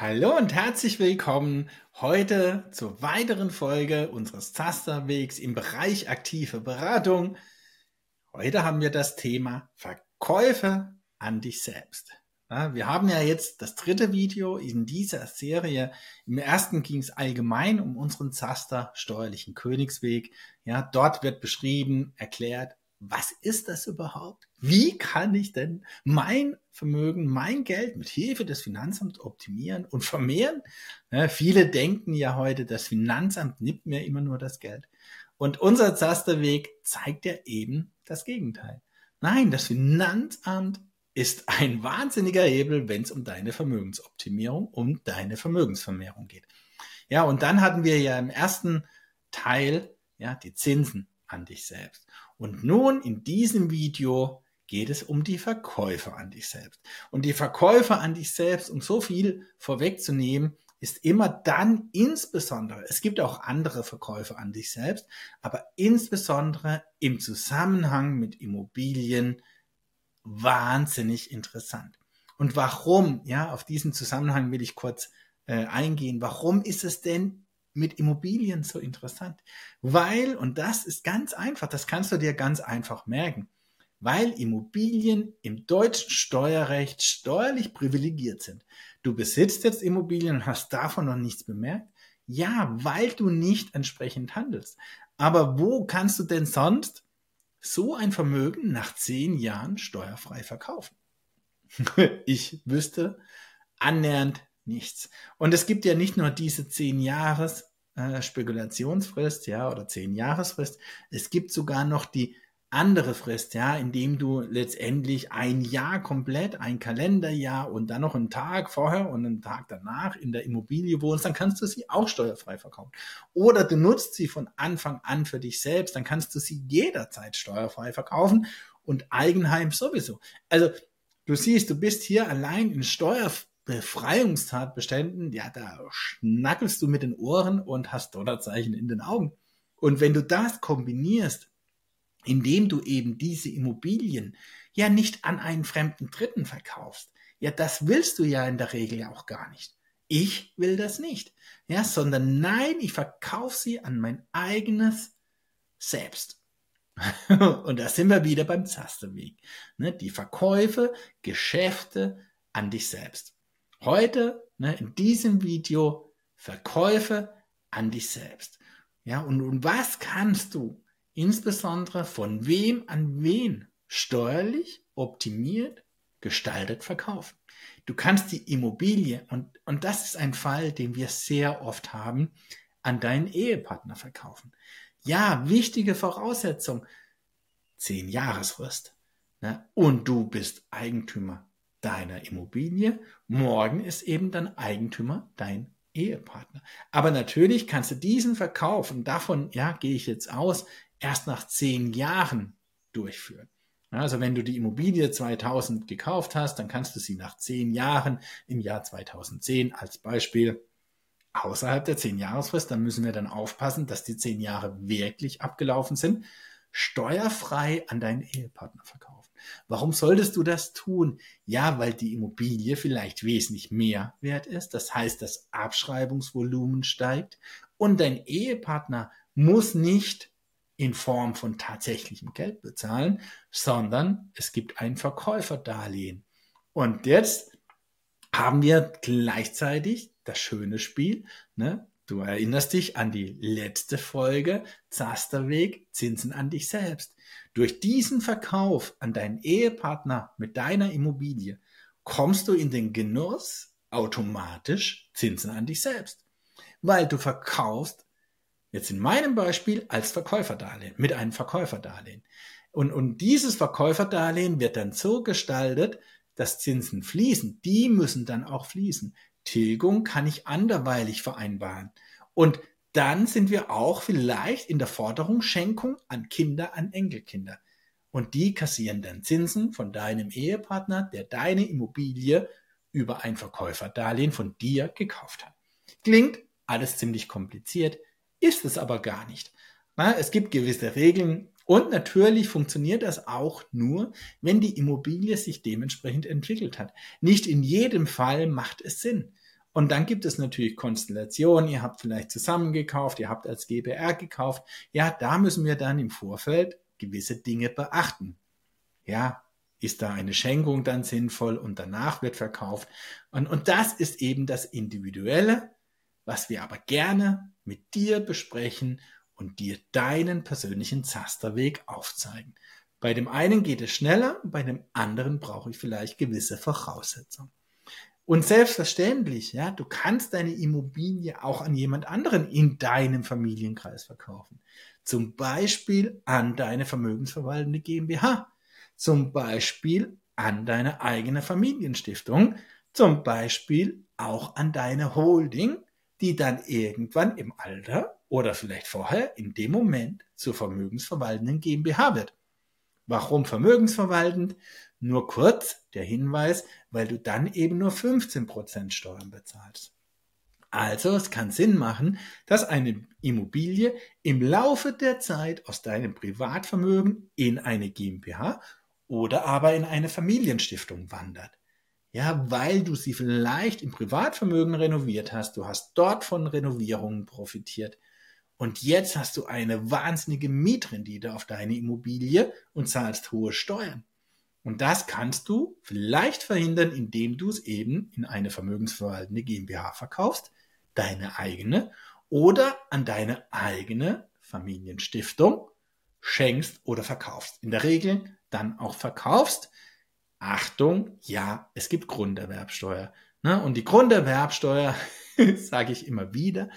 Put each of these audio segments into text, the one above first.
Hallo und herzlich willkommen heute zur weiteren Folge unseres Tasterwegs im Bereich aktive Beratung. Heute haben wir das Thema Verkäufe an dich selbst. Wir haben ja jetzt das dritte Video in dieser Serie. Im ersten ging es allgemein um unseren Zaster steuerlichen Königsweg. Ja, dort wird beschrieben, erklärt, was ist das überhaupt? Wie kann ich denn mein Vermögen, mein Geld mit Hilfe des Finanzamts optimieren und vermehren? Ja, viele denken ja heute, das Finanzamt nimmt mir immer nur das Geld. Und unser Zasterweg zeigt ja eben das Gegenteil. Nein, das Finanzamt ist ein wahnsinniger Hebel, wenn es um deine Vermögensoptimierung und deine Vermögensvermehrung geht. Ja, und dann hatten wir ja im ersten Teil ja die Zinsen an dich selbst. Und nun in diesem Video geht es um die Verkäufe an dich selbst. Und die Verkäufe an dich selbst, um so viel vorwegzunehmen, ist immer dann insbesondere, es gibt auch andere Verkäufe an dich selbst, aber insbesondere im Zusammenhang mit Immobilien wahnsinnig interessant. Und warum, ja, auf diesen Zusammenhang will ich kurz äh, eingehen. Warum ist es denn mit Immobilien so interessant? Weil, und das ist ganz einfach, das kannst du dir ganz einfach merken, weil Immobilien im deutschen Steuerrecht steuerlich privilegiert sind. Du besitzt jetzt Immobilien und hast davon noch nichts bemerkt? Ja, weil du nicht entsprechend handelst. Aber wo kannst du denn sonst so ein Vermögen nach zehn Jahren steuerfrei verkaufen? ich wüsste annähernd nichts. Und es gibt ja nicht nur diese zehn Jahres äh, Spekulationsfrist, ja, oder zehn Jahresfrist. Es gibt sogar noch die andere Frist, ja, indem du letztendlich ein Jahr komplett, ein Kalenderjahr und dann noch einen Tag vorher und einen Tag danach in der Immobilie wohnst, dann kannst du sie auch steuerfrei verkaufen. Oder du nutzt sie von Anfang an für dich selbst, dann kannst du sie jederzeit steuerfrei verkaufen und Eigenheim sowieso. Also du siehst, du bist hier allein in Steuer Befreiungstatbeständen, ja, da schnackelst du mit den Ohren und hast Dollarzeichen in den Augen. Und wenn du das kombinierst, indem du eben diese Immobilien ja nicht an einen fremden Dritten verkaufst, ja, das willst du ja in der Regel ja auch gar nicht. Ich will das nicht, ja, sondern nein, ich verkaufe sie an mein eigenes Selbst. Und da sind wir wieder beim Zasterweg. Ne? Die Verkäufe, Geschäfte an dich selbst. Heute, ne, in diesem Video, Verkäufe an dich selbst. Ja, und, und was kannst du insbesondere von wem an wen steuerlich optimiert, gestaltet verkaufen? Du kannst die Immobilie, und, und das ist ein Fall, den wir sehr oft haben, an deinen Ehepartner verkaufen. Ja, wichtige Voraussetzung, zehn Jahresfrist. Ne? Und du bist Eigentümer deiner Immobilie. Morgen ist eben dann Eigentümer dein Ehepartner. Aber natürlich kannst du diesen Verkauf, und davon, ja, gehe ich jetzt aus, erst nach zehn Jahren durchführen. Also wenn du die Immobilie 2000 gekauft hast, dann kannst du sie nach zehn Jahren im Jahr 2010 als Beispiel außerhalb der zehn Jahresfrist, dann müssen wir dann aufpassen, dass die zehn Jahre wirklich abgelaufen sind, steuerfrei an deinen Ehepartner verkaufen. Warum solltest du das tun? Ja, weil die Immobilie vielleicht wesentlich mehr wert ist. Das heißt, das Abschreibungsvolumen steigt und dein Ehepartner muss nicht in Form von tatsächlichem Geld bezahlen, sondern es gibt ein Verkäuferdarlehen. Und jetzt haben wir gleichzeitig das schöne Spiel, ne? Du erinnerst dich an die letzte Folge, Zasterweg, Zinsen an dich selbst. Durch diesen Verkauf an deinen Ehepartner mit deiner Immobilie kommst du in den Genuss automatisch Zinsen an dich selbst. Weil du verkaufst, jetzt in meinem Beispiel, als Verkäuferdarlehen, mit einem Verkäuferdarlehen. Und, und dieses Verkäuferdarlehen wird dann so gestaltet, dass Zinsen fließen. Die müssen dann auch fließen. Tilgung kann ich anderweilig vereinbaren. Und dann sind wir auch vielleicht in der Forderung Schenkung an Kinder, an Enkelkinder. Und die kassieren dann Zinsen von deinem Ehepartner, der deine Immobilie über ein Verkäuferdarlehen von dir gekauft hat. Klingt alles ziemlich kompliziert, ist es aber gar nicht. es gibt gewisse Regeln und natürlich funktioniert das auch nur, wenn die Immobilie sich dementsprechend entwickelt hat. Nicht in jedem Fall macht es Sinn. Und dann gibt es natürlich Konstellationen, ihr habt vielleicht zusammen gekauft, ihr habt als GBR gekauft. Ja, da müssen wir dann im Vorfeld gewisse Dinge beachten. Ja, ist da eine Schenkung dann sinnvoll und danach wird verkauft. Und, und das ist eben das Individuelle, was wir aber gerne mit dir besprechen und dir deinen persönlichen Zasterweg aufzeigen. Bei dem einen geht es schneller, bei dem anderen brauche ich vielleicht gewisse Voraussetzungen. Und selbstverständlich, ja, du kannst deine Immobilie auch an jemand anderen in deinem Familienkreis verkaufen. Zum Beispiel an deine vermögensverwaltende GmbH. Zum Beispiel an deine eigene Familienstiftung. Zum Beispiel auch an deine Holding, die dann irgendwann im Alter oder vielleicht vorher in dem Moment zur vermögensverwaltenden GmbH wird. Warum vermögensverwaltend? Nur kurz der Hinweis, weil du dann eben nur 15% Steuern bezahlst. Also es kann Sinn machen, dass eine Immobilie im Laufe der Zeit aus deinem Privatvermögen in eine GmbH oder aber in eine Familienstiftung wandert. Ja, weil du sie vielleicht im Privatvermögen renoviert hast, du hast dort von Renovierungen profitiert und jetzt hast du eine wahnsinnige Mietrendite auf deine Immobilie und zahlst hohe Steuern. Und das kannst du vielleicht verhindern, indem du es eben in eine vermögensverwaltende GmbH verkaufst, deine eigene, oder an deine eigene Familienstiftung schenkst oder verkaufst. In der Regel dann auch verkaufst. Achtung, ja, es gibt Grunderwerbsteuer. Ne? Und die Grunderwerbsteuer, sage ich immer wieder,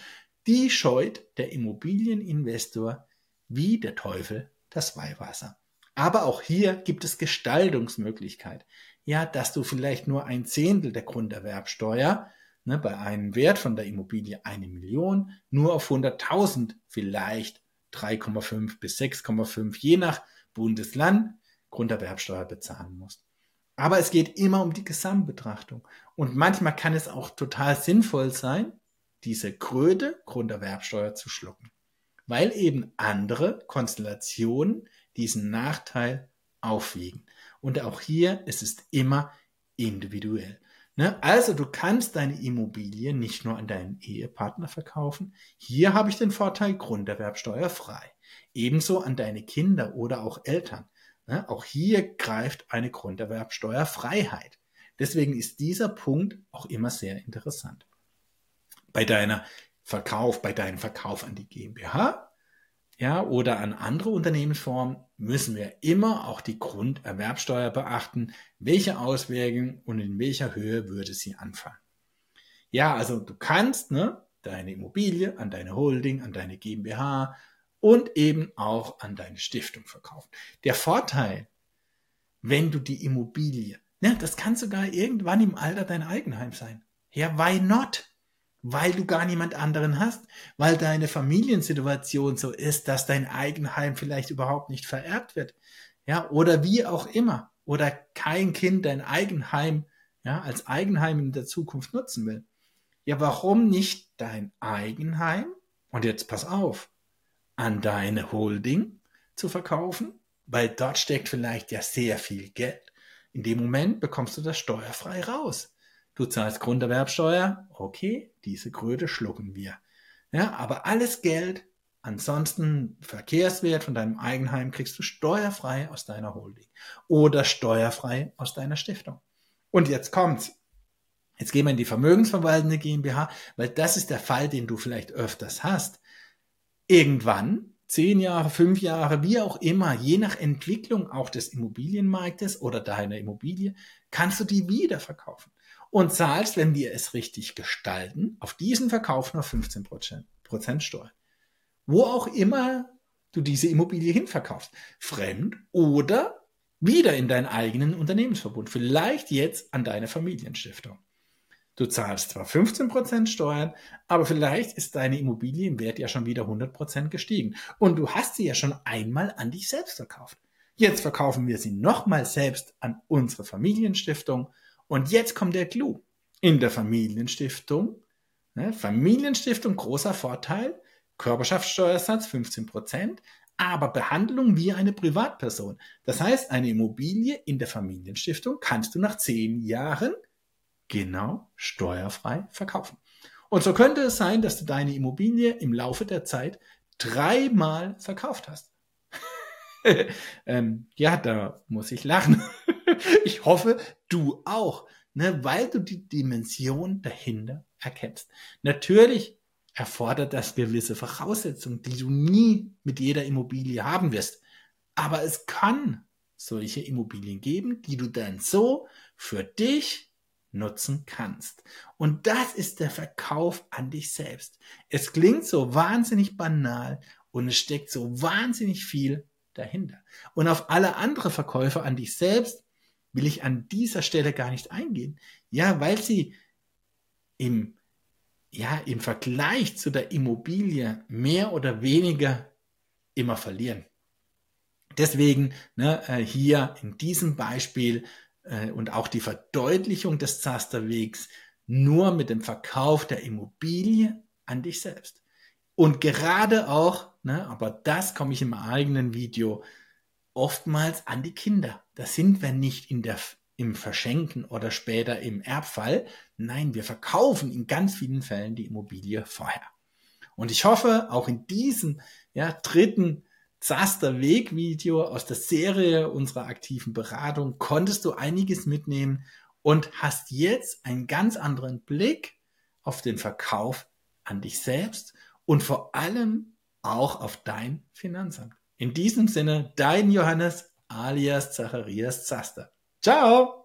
die scheut der Immobilieninvestor wie der Teufel das Weihwasser. Aber auch hier gibt es Gestaltungsmöglichkeit. Ja, dass du vielleicht nur ein Zehntel der Grunderwerbsteuer ne, bei einem Wert von der Immobilie eine Million nur auf 100.000 vielleicht 3,5 bis 6,5 je nach Bundesland Grunderwerbsteuer bezahlen musst. Aber es geht immer um die Gesamtbetrachtung. Und manchmal kann es auch total sinnvoll sein, diese Kröte Grunderwerbsteuer zu schlucken, weil eben andere Konstellationen diesen Nachteil aufwiegen. Und auch hier ist es immer individuell. Ne? Also du kannst deine Immobilie nicht nur an deinen Ehepartner verkaufen. Hier habe ich den Vorteil Grunderwerbsteuer frei. Ebenso an deine Kinder oder auch Eltern. Ne? Auch hier greift eine Grunderwerbsteuerfreiheit. Deswegen ist dieser Punkt auch immer sehr interessant. Bei deiner Verkauf, bei deinem Verkauf an die GmbH ja, oder an andere Unternehmensformen müssen wir immer auch die Grunderwerbsteuer beachten. Welche Auswirkungen und in welcher Höhe würde sie anfallen? Ja, also du kannst ne, deine Immobilie an deine Holding, an deine GmbH und eben auch an deine Stiftung verkaufen. Der Vorteil, wenn du die Immobilie, ne, das kann sogar irgendwann im Alter dein Eigenheim sein. Ja, why not? weil du gar niemand anderen hast, weil deine Familiensituation so ist, dass dein Eigenheim vielleicht überhaupt nicht vererbt wird, ja, oder wie auch immer, oder kein Kind dein Eigenheim, ja, als Eigenheim in der Zukunft nutzen will. Ja, warum nicht dein Eigenheim? Und jetzt pass auf, an deine Holding zu verkaufen, weil dort steckt vielleicht ja sehr viel Geld. In dem Moment bekommst du das steuerfrei raus. Du zahlst Grunderwerbsteuer, okay, diese Kröte schlucken wir. Ja, aber alles Geld, ansonsten Verkehrswert von deinem Eigenheim kriegst du steuerfrei aus deiner Holding oder steuerfrei aus deiner Stiftung. Und jetzt kommt's. Jetzt gehen wir in die vermögensverwaltende GmbH, weil das ist der Fall, den du vielleicht öfters hast. Irgendwann, zehn Jahre, fünf Jahre, wie auch immer, je nach Entwicklung auch des Immobilienmarktes oder deiner Immobilie, kannst du die wieder verkaufen und zahlst, wenn wir es richtig gestalten, auf diesen Verkauf nur 15 Prozent Steuern. Wo auch immer du diese Immobilie hinverkaufst. Fremd oder wieder in deinen eigenen Unternehmensverbund. Vielleicht jetzt an deine Familienstiftung. Du zahlst zwar 15 Prozent Steuern, aber vielleicht ist deine Immobilie im Wert ja schon wieder 100 Prozent gestiegen. Und du hast sie ja schon einmal an dich selbst verkauft. Jetzt verkaufen wir sie nochmal selbst an unsere Familienstiftung und jetzt kommt der Clou. In der Familienstiftung, ne, Familienstiftung großer Vorteil, Körperschaftssteuersatz 15 Prozent, aber Behandlung wie eine Privatperson. Das heißt, eine Immobilie in der Familienstiftung kannst du nach zehn Jahren genau steuerfrei verkaufen. Und so könnte es sein, dass du deine Immobilie im Laufe der Zeit dreimal verkauft hast. ähm, ja, da muss ich lachen. ich hoffe, du auch, ne, weil du die Dimension dahinter erkennst. Natürlich erfordert das gewisse Voraussetzungen, die du nie mit jeder Immobilie haben wirst. Aber es kann solche Immobilien geben, die du dann so für dich nutzen kannst. Und das ist der Verkauf an dich selbst. Es klingt so wahnsinnig banal und es steckt so wahnsinnig viel dahinter. Und auf alle andere Verkäufe an dich selbst will ich an dieser Stelle gar nicht eingehen. Ja, weil sie im, ja, im Vergleich zu der Immobilie mehr oder weniger immer verlieren. Deswegen ne, äh, hier in diesem Beispiel äh, und auch die Verdeutlichung des Zasterwegs nur mit dem Verkauf der Immobilie an dich selbst. Und gerade auch, ne, aber das komme ich im eigenen Video oftmals an die Kinder. Da sind wir nicht in der, im Verschenken oder später im Erbfall. Nein, wir verkaufen in ganz vielen Fällen die Immobilie vorher. Und ich hoffe, auch in diesem ja, dritten Zaster Weg Video aus der Serie unserer aktiven Beratung konntest du einiges mitnehmen und hast jetzt einen ganz anderen Blick auf den Verkauf an dich selbst und vor allem auch auf dein Finanzamt. In diesem Sinne, dein Johannes alias Zacharias Zaster. Ciao!